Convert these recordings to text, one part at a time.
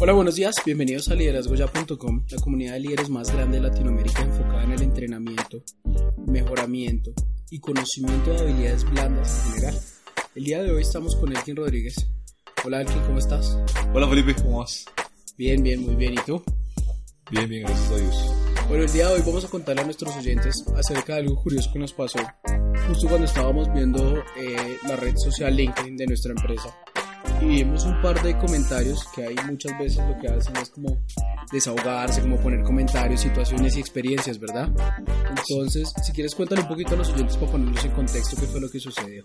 Hola, buenos días. Bienvenidos a liderazgoya.com, la comunidad de líderes más grande de Latinoamérica enfocada en el entrenamiento, mejoramiento y conocimiento de habilidades blandas en general. El día de hoy estamos con Elkin Rodríguez. Hola, Elkin, ¿cómo estás? Hola, Felipe, ¿cómo vas? Bien, bien, muy bien. ¿Y tú? Bien, bien, gracias a Dios. Bueno, el día de hoy vamos a contarle a nuestros oyentes acerca de algo curioso que nos pasó justo cuando estábamos viendo eh, la red social LinkedIn de nuestra empresa y vimos un par de comentarios que hay muchas veces lo que hacen es como desahogarse, como poner comentarios, situaciones y experiencias, ¿verdad? Entonces, si quieres cuéntale un poquito a los oyentes para ponerlos en contexto qué fue lo que sucedió.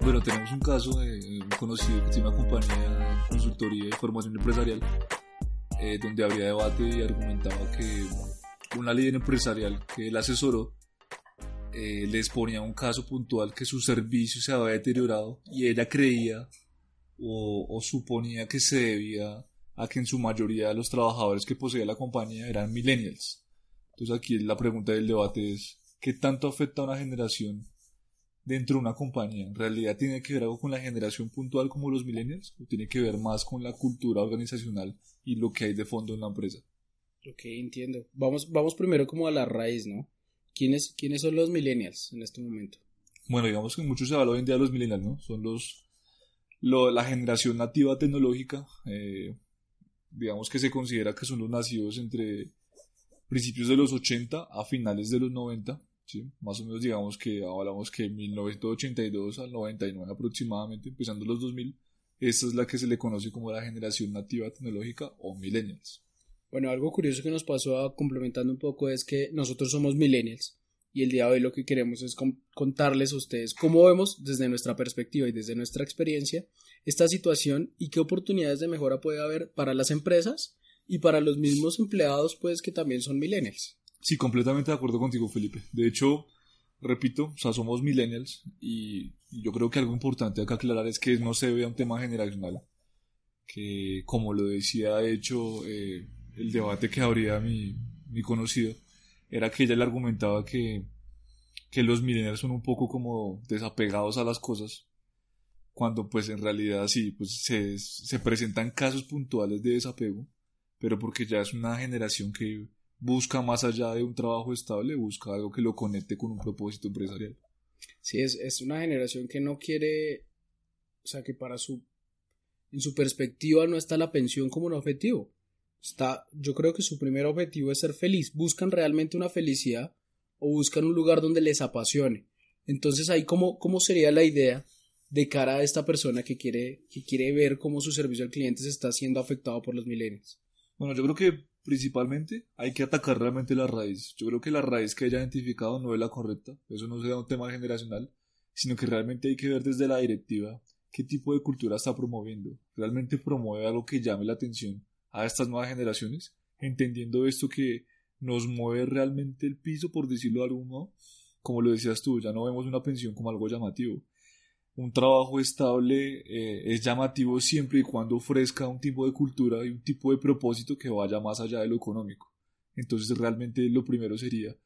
Bueno, tenemos un caso de un conocido que tiene una compañía de consultoría y formación empresarial eh, donde habría debate y argumentaba que una líder empresarial que él asesoró eh, les ponía un caso puntual que su servicio se había deteriorado y ella creía o, suponía que se debía a que en su mayoría los trabajadores que poseía la compañía eran millennials. Entonces aquí la pregunta del debate es, ¿qué tanto afecta a una generación dentro de una compañía? ¿En realidad tiene que ver algo con la generación puntual como los millennials? ¿O tiene que ver más con la cultura organizacional y lo que hay de fondo en la empresa? Ok, entiendo. Vamos, vamos primero como a la raíz, ¿no? ¿Quiénes, ¿Quiénes son los millennials en este momento? Bueno, digamos que mucho se habla hoy en día de los millennials, ¿no? Son los la generación nativa tecnológica, eh, digamos que se considera que son los nacidos entre principios de los 80 a finales de los 90, ¿sí? más o menos digamos que hablamos que 1982 al 99 aproximadamente, empezando los 2000, esta es la que se le conoce como la generación nativa tecnológica o millennials. Bueno, algo curioso que nos pasó complementando un poco es que nosotros somos millennials y el día de hoy lo que queremos es contarles a ustedes cómo vemos desde nuestra perspectiva y desde nuestra experiencia esta situación y qué oportunidades de mejora puede haber para las empresas y para los mismos empleados pues que también son millennials. Sí, completamente de acuerdo contigo Felipe. De hecho, repito, o sea, somos millennials y, yo creo que algo importante acá aclarar es que no se vea un tema generacional, que como lo decía de hecho eh, el debate que habría mi, mi conocido, era que ella le argumentaba que, que los millennials son un poco como desapegados a las cosas, cuando pues en realidad sí, pues se, se presentan casos puntuales de desapego, pero porque ya es una generación que busca más allá de un trabajo estable, busca algo que lo conecte con un propósito empresarial. Sí, es, es una generación que no quiere, o sea, que para su, en su perspectiva no está la pensión como un objetivo está, yo creo que su primer objetivo es ser feliz. Buscan realmente una felicidad o buscan un lugar donde les apasione. Entonces ahí cómo, cómo sería la idea de cara a esta persona que quiere, que quiere ver cómo su servicio al cliente se está siendo afectado por los milenios. Bueno, yo creo que principalmente hay que atacar realmente la raíz. Yo creo que la raíz que haya identificado no es la correcta. Eso no será un tema generacional, sino que realmente hay que ver desde la directiva qué tipo de cultura está promoviendo. Realmente promueve algo que llame la atención a estas nuevas generaciones, entendiendo esto que nos mueve realmente el piso, por decirlo de algún modo. Como lo decías tú, ya no vemos una pensión como algo llamativo. Un trabajo estable eh, es llamativo siempre y cuando ofrezca un tipo de cultura y un tipo de propósito que vaya más allá de lo económico. Entonces realmente lo primero sería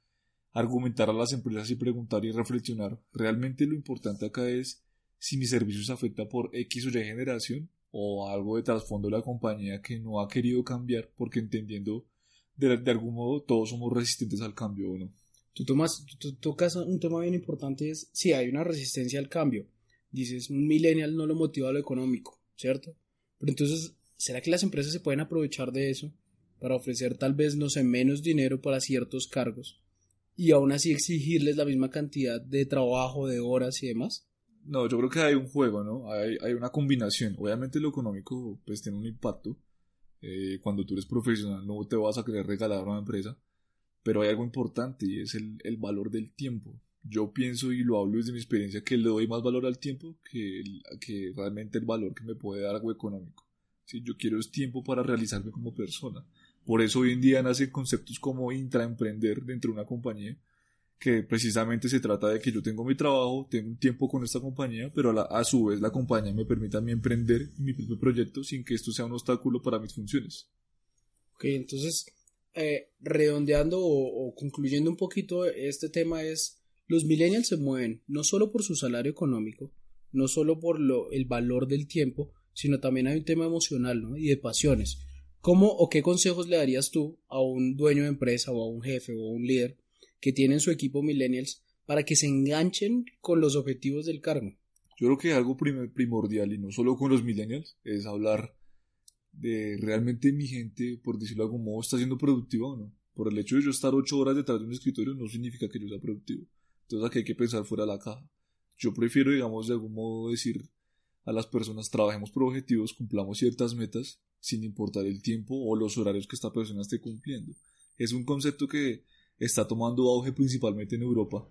argumentar a las empresas y preguntar y reflexionar. Realmente lo importante acá es si mi servicio se afecta por X o Y generación o algo de trasfondo de la compañía que no ha querido cambiar porque entendiendo de, algún modo todos somos resistentes al cambio o no. Tú, tomas, tú, tocas un tema bien importante, es si hay una resistencia al cambio. Dices, un millennial no lo motiva lo económico, ¿cierto? Pero entonces, ¿será que las empresas se pueden aprovechar de eso para ofrecer tal vez, no sé, menos dinero para ciertos cargos y aún así exigirles la misma cantidad de trabajo, de horas y demás? No, yo creo que hay un juego, ¿no? Hay, hay una combinación. Obviamente lo económico pues tiene un impacto. Eh, cuando tú eres profesional no te vas a querer regalar a una empresa. Pero hay algo importante y es el, el valor del tiempo. Yo pienso y lo hablo desde mi experiencia que le doy más valor al tiempo que, que realmente el valor que me puede dar algo económico. Si yo quiero es tiempo para realizarme como persona. Por eso hoy en día nacen conceptos como intraemprender dentro de una compañía que precisamente se trata de que yo tengo mi trabajo, tengo un tiempo con esta compañía, pero a, su vez la compañía me permite a mí emprender mi propio proyecto sin que esto sea un obstáculo para mis funciones. Ok, entonces, eh, redondeando o, concluyendo un poquito este tema es, los millennials se mueven no solo por su salario económico, no solo por lo, el valor del tiempo, sino también hay un tema emocional ¿no? y de pasiones ¿Cómo o qué consejos le darías tú a un dueño de empresa o a un jefe o a un líder que tiene en su equipo millennials para que se enganchen con los objetivos del cargo? Yo creo que algo primordial, y no solo con los millennials, es hablar de realmente mi gente, por decirlo de algún modo, está siendo productiva o no. Por el hecho de yo estar ocho horas detrás de un escritorio no significa que yo sea productivo. Entonces aquí hay que pensar fuera de la caja. Yo prefiero, digamos, de algún modo decir a las personas, trabajemos por objetivos, cumplamos ciertas metas, sin importar el tiempo o los horarios que esta persona esté cumpliendo. Es un concepto que está tomando auge principalmente en Europa,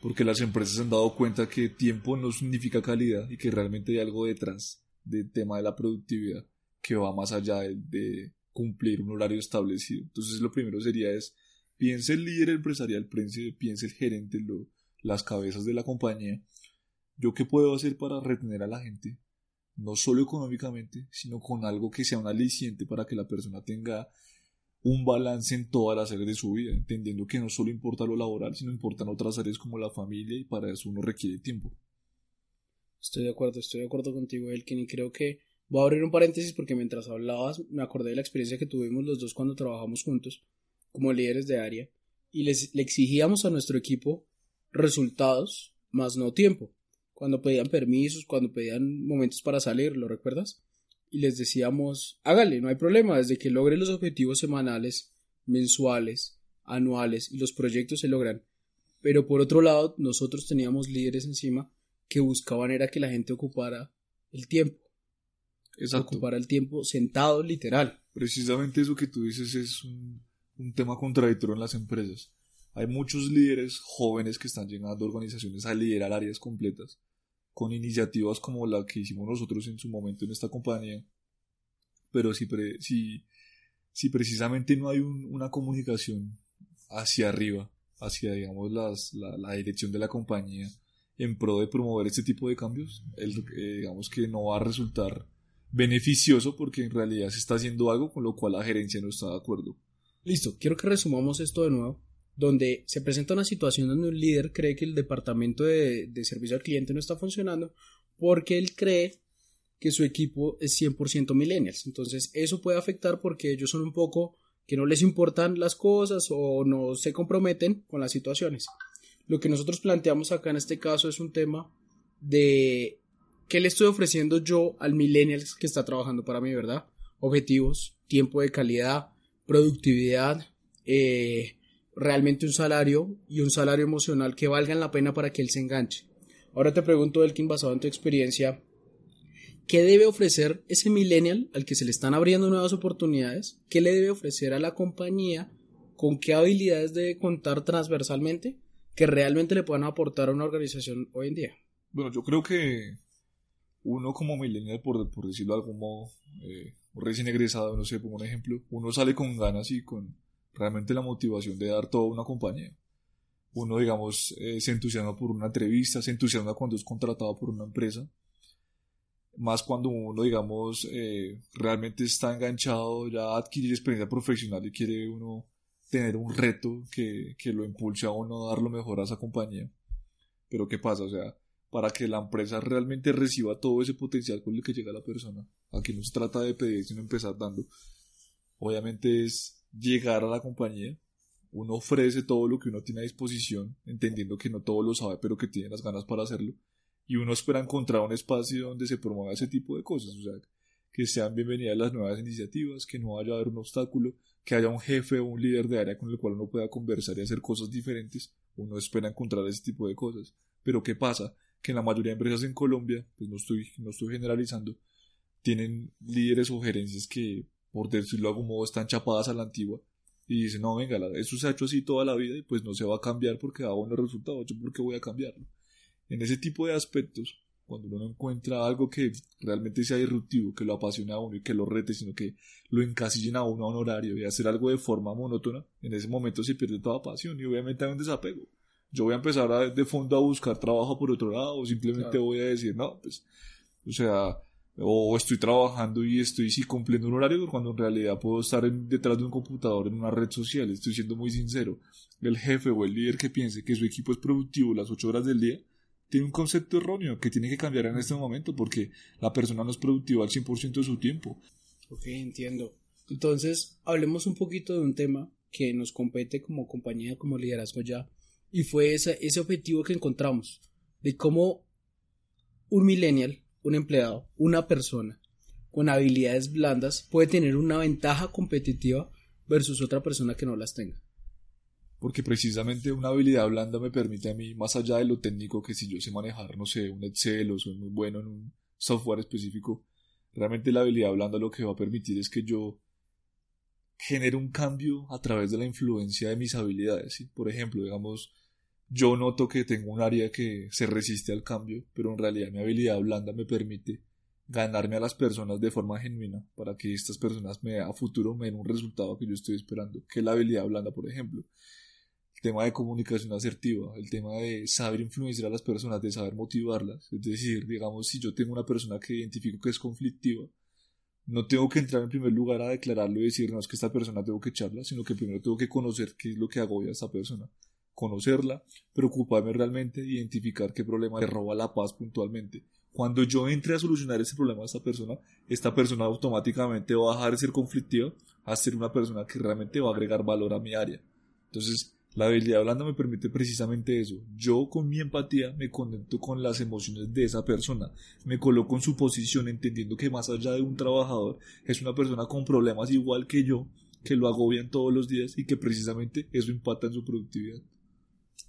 porque las empresas se han dado cuenta que tiempo no significa calidad y que realmente hay algo detrás del tema de la productividad que va más allá de, cumplir un horario establecido. Entonces lo primero sería es, piense el líder empresarial, piense el gerente, lo, las cabezas de la compañía, yo qué puedo hacer para retener a la gente, no solo económicamente, sino con algo que sea un aliciente para que la persona tenga un balance en todas las áreas de su vida, entendiendo que no solo importa lo laboral, sino importan otras áreas como la familia y para eso uno requiere tiempo. Estoy de acuerdo, estoy de acuerdo contigo, Elkin, y creo que voy a abrir un paréntesis porque mientras hablabas me acordé de la experiencia que tuvimos los dos cuando trabajamos juntos como líderes de área y les, le exigíamos a nuestro equipo resultados más no tiempo. Cuando pedían permisos, cuando pedían momentos para salir, ¿lo recuerdas? Y les decíamos, hágale, no hay problema, desde que logre los objetivos semanales, mensuales, anuales y los proyectos se logran. Pero por otro lado, nosotros teníamos líderes encima que buscaban era que la gente ocupara el tiempo. Exacto. Ocupara el tiempo sentado literal. Precisamente eso que tú dices es un, un tema contradictorio en las empresas. Hay muchos líderes jóvenes que están llegando a organizaciones a liderar áreas completas con iniciativas como la que hicimos nosotros en su momento en esta compañía. Pero si, si, si precisamente no hay una comunicación hacia arriba, hacia digamos las, la, dirección de la compañía en pro de promover este tipo de cambios, el, eh, digamos que no va a resultar beneficioso porque en realidad se está haciendo algo con lo cual la gerencia no está de acuerdo. Listo, quiero que resumamos esto de nuevo donde se presenta una situación donde un líder cree que el departamento de, servicio al cliente no está funcionando porque él cree que su equipo es 100% millennials. Entonces eso puede afectar porque ellos son un poco que no les importan las cosas o no se comprometen con las situaciones. Lo que nosotros planteamos acá en este caso es un tema de qué le estoy ofreciendo yo al millennials que está trabajando para mí, ¿verdad? Objetivos, tiempo de calidad, productividad, eh, realmente un salario y un salario emocional que valgan la pena para que él se enganche. Ahora te pregunto, Elkin, basado en tu experiencia, ¿qué debe ofrecer ese millennial al que se le están abriendo nuevas oportunidades? ¿Qué le debe ofrecer a la compañía? ¿Con qué habilidades debe contar transversalmente que realmente le puedan aportar a una organización hoy en día? Bueno, yo creo que uno como millennial, por, decirlo de algún modo, eh, recién egresado, no sé, pongo un ejemplo, uno sale con ganas y con realmente la motivación de dar toda una compañía. Uno, digamos, eh, se entusiasma por una entrevista, se entusiasma cuando es contratado por una empresa. Más cuando uno, digamos, eh, realmente está enganchado, ya a adquirir experiencia profesional y quiere uno tener un reto que, que lo impulse a uno a dar lo mejor a esa compañía. Pero ¿qué pasa? O sea, para que la empresa realmente reciba todo ese potencial con el que llega la persona. Aquí no se trata de pedir, sino empezar dando. Obviamente es llegar a la compañía, uno ofrece todo lo que uno tiene a disposición, entendiendo que no todo lo sabe, pero que tiene las ganas para hacerlo, y uno espera encontrar un espacio donde se promueva ese tipo de cosas, o sea, que sean bienvenidas las nuevas iniciativas, que no vaya a haber un obstáculo, que haya un jefe o un líder de área con el cual uno pueda conversar y hacer cosas diferentes, uno espera encontrar ese tipo de cosas. Pero ¿qué pasa? Que en la mayoría de empresas en Colombia, pues no estoy, no estoy generalizando, tienen líderes o gerencias que por decirlo de algún modo, están chapadas a la antigua y dicen, no, venga, eso se ha hecho así toda la vida y pues no se va a cambiar porque da buenos resultados, yo por qué voy a cambiarlo. En ese tipo de aspectos, cuando uno no encuentra algo que realmente sea disruptivo, que lo apasione a uno y que lo rete, sino que lo encasillen a uno a un horario y hacer algo de forma monótona, en ese momento se pierde toda pasión y obviamente hay un desapego. Yo voy a empezar a, de fondo a buscar trabajo por otro lado o simplemente voy a decir, no, pues, o sea, o estoy trabajando y estoy sí cumpliendo un horario cuando en realidad puedo estar detrás de un computador en una red social, estoy siendo muy sincero. El jefe o el líder que piense que su equipo es productivo las ocho horas del día, tiene un concepto erróneo que tiene que cambiar en este momento porque la persona no es productiva al 100% de su tiempo. Ok, entiendo. Entonces, hablemos un poquito de un tema que nos compete como compañía, como liderazgo ya, y fue ese, ese objetivo que encontramos, de cómo un millennial, un empleado, una persona con habilidades blandas puede tener una ventaja competitiva versus otra persona que no las tenga. Porque precisamente una habilidad blanda me permite a mí, más allá de lo técnico, que si yo sé manejar, no sé, un Excel o soy muy bueno en un software específico, realmente la habilidad blanda lo que va a permitir es que yo genere un cambio a través de la influencia de mis habilidades. Por ejemplo, digamos, yo noto que tengo un área que se resiste al cambio, pero en realidad mi habilidad blanda me permite ganarme a las personas de forma genuina para que estas personas me a futuro me den un resultado que yo estoy esperando, que es la habilidad blanda, por ejemplo. El tema de comunicación asertiva, el tema de saber influenciar a las personas, de saber motivarlas. Es decir, digamos, si yo tengo una persona que identifico que es conflictiva, no tengo que entrar en primer lugar a declararlo y decir, no, es que esta persona tengo que echarla, sino que primero tengo que conocer qué es lo que agobia a esta persona. Conocerla, preocuparme realmente, identificar qué problema le roba la paz puntualmente cuando yo entre a solucionar ese problema a esta persona, esta persona automáticamente va a dejar de ser conflictiva a ser una persona que realmente va a agregar valor a mi área. Entonces, la habilidad blanda me permite precisamente eso. Yo con mi empatía me conecto con las emociones de esa persona. Me coloco en su posición entendiendo que más allá de un trabajador es una persona con problemas igual que yo, que lo agobian todos los días y que precisamente eso impacta en su productividad.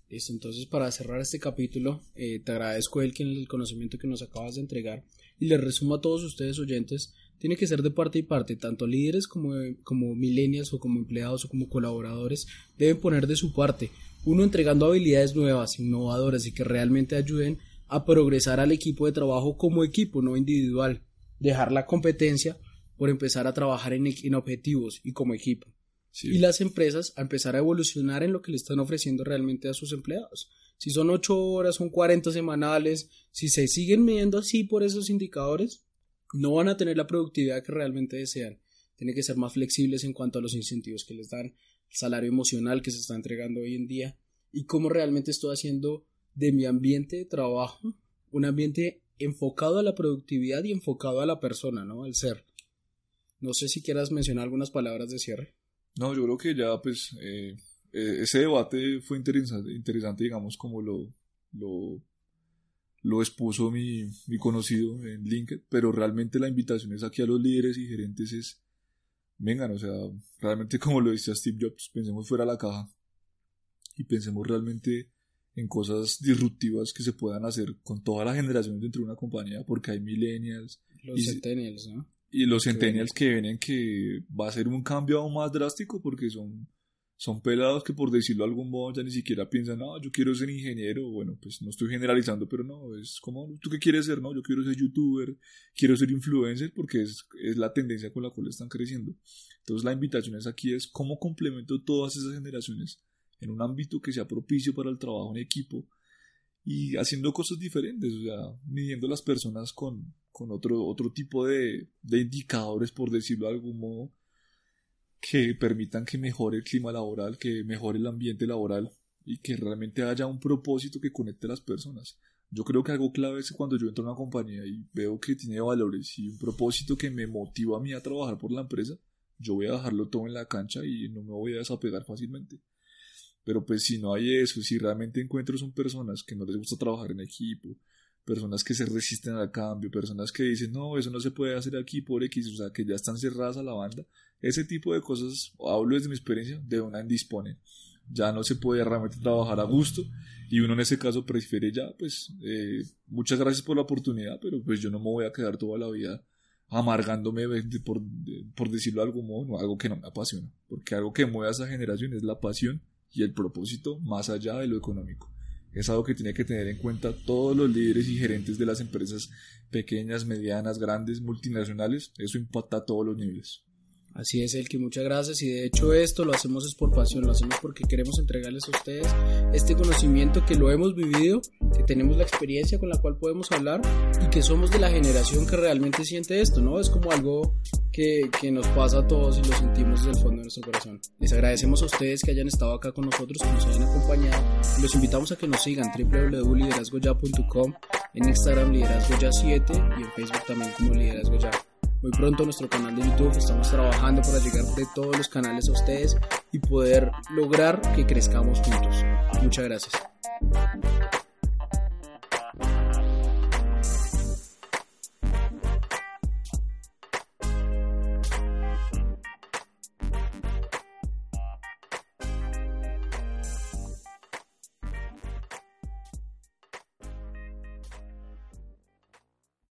Listo, entonces para cerrar este capítulo, eh, te agradezco el, el conocimiento que nos acabas de entregar. Y les resumo a todos ustedes oyentes, tiene que ser de parte y parte, tanto líderes como, como millennials o como empleados o como colaboradores deben poner de su parte, uno entregando habilidades nuevas, innovadoras y que realmente ayuden a progresar al equipo de trabajo como equipo, no individual, dejar la competencia por empezar a trabajar en, en objetivos y como equipo y las empresas a empezar a evolucionar en lo que le están ofreciendo realmente a sus empleados. Si son 8 horas, son 40 semanales, si se siguen midiendo así por esos indicadores, no van a tener la productividad que realmente desean. Tienen que ser más flexibles en cuanto a los incentivos que les dan, el salario emocional que se está entregando hoy en día y cómo realmente estoy haciendo de mi ambiente de trabajo un ambiente enfocado a la productividad y enfocado a la persona, ¿no? Al ser. No sé si quieras mencionar algunas palabras de cierre. No, yo creo que ya, pues, eh, eh, ese debate fue interesante, interesante, digamos, como lo, lo, lo expuso mi, mi conocido en LinkedIn, pero realmente la invitación es aquí a los líderes y gerentes es, vengan, o sea, realmente como lo decía Steve Jobs, pensemos fuera de la caja y pensemos realmente en cosas disruptivas que se puedan hacer con toda la generación dentro de una compañía, porque hay millennials. Los centennials, ¿no? Y los centennials que vienen que va a ser un cambio aún más drástico porque son, son pelados que por decirlo de algún modo ya ni siquiera piensan, no, yo quiero ser ingeniero, bueno, pues no estoy generalizando, pero no, es como, ¿tú qué quieres ser? No, yo quiero ser youtuber, quiero ser influencer porque es, es la tendencia con la cual están creciendo. Entonces la invitación es aquí es cómo complemento todas esas generaciones en un ámbito que sea propicio para el trabajo en equipo y haciendo cosas diferentes, o sea, midiendo las personas con, con otro, otro tipo de, de indicadores, por decirlo de algún modo, que permitan que mejore el clima laboral, que mejore el ambiente laboral y que realmente haya un propósito que conecte a las personas. Yo creo que algo clave es cuando yo entro a una compañía y veo que tiene valores y un propósito que me motiva a mí a trabajar por la empresa, yo voy a dejarlo todo en la cancha y no me voy a desapegar fácilmente. Pero pues si no hay eso, si realmente encuentro son personas que no les gusta trabajar en equipo, personas que se resisten al cambio, personas que dicen, no, eso no se puede hacer aquí por X, o sea, que ya están cerradas a la banda. Ese tipo de cosas, hablo desde mi experiencia, de una indisponen. Ya no se puede realmente trabajar a gusto y uno en ese caso prefiere ya, pues, eh, muchas gracias por la oportunidad, pero pues yo no me voy a quedar toda la vida amargándome por, por decirlo de algún modo, algo que no me apasiona, porque algo que mueve a esa generación es la pasión y el propósito más allá de lo económico es algo que tiene que tener en cuenta todos los líderes y gerentes de las empresas pequeñas, medianas, grandes, multinacionales. Eso impacta a todos los niveles. Así es, el que muchas gracias y de hecho esto lo hacemos es por pasión, lo hacemos porque queremos entregarles a ustedes este conocimiento que lo hemos vivido, que tenemos la experiencia con la cual podemos hablar y que somos de la generación que realmente siente esto, ¿no? Es como algo que, que nos pasa a todos y lo sentimos desde el fondo de nuestro corazón. Les agradecemos a ustedes que hayan estado acá con nosotros, que nos hayan acompañado los invitamos a que nos sigan www.liderazgoya.com, en Instagram liderazgoya7 y en Facebook también como liderazgoya. Muy pronto nuestro canal de YouTube. Estamos trabajando para llegar de todos los canales a ustedes y poder lograr que crezcamos juntos. Muchas gracias.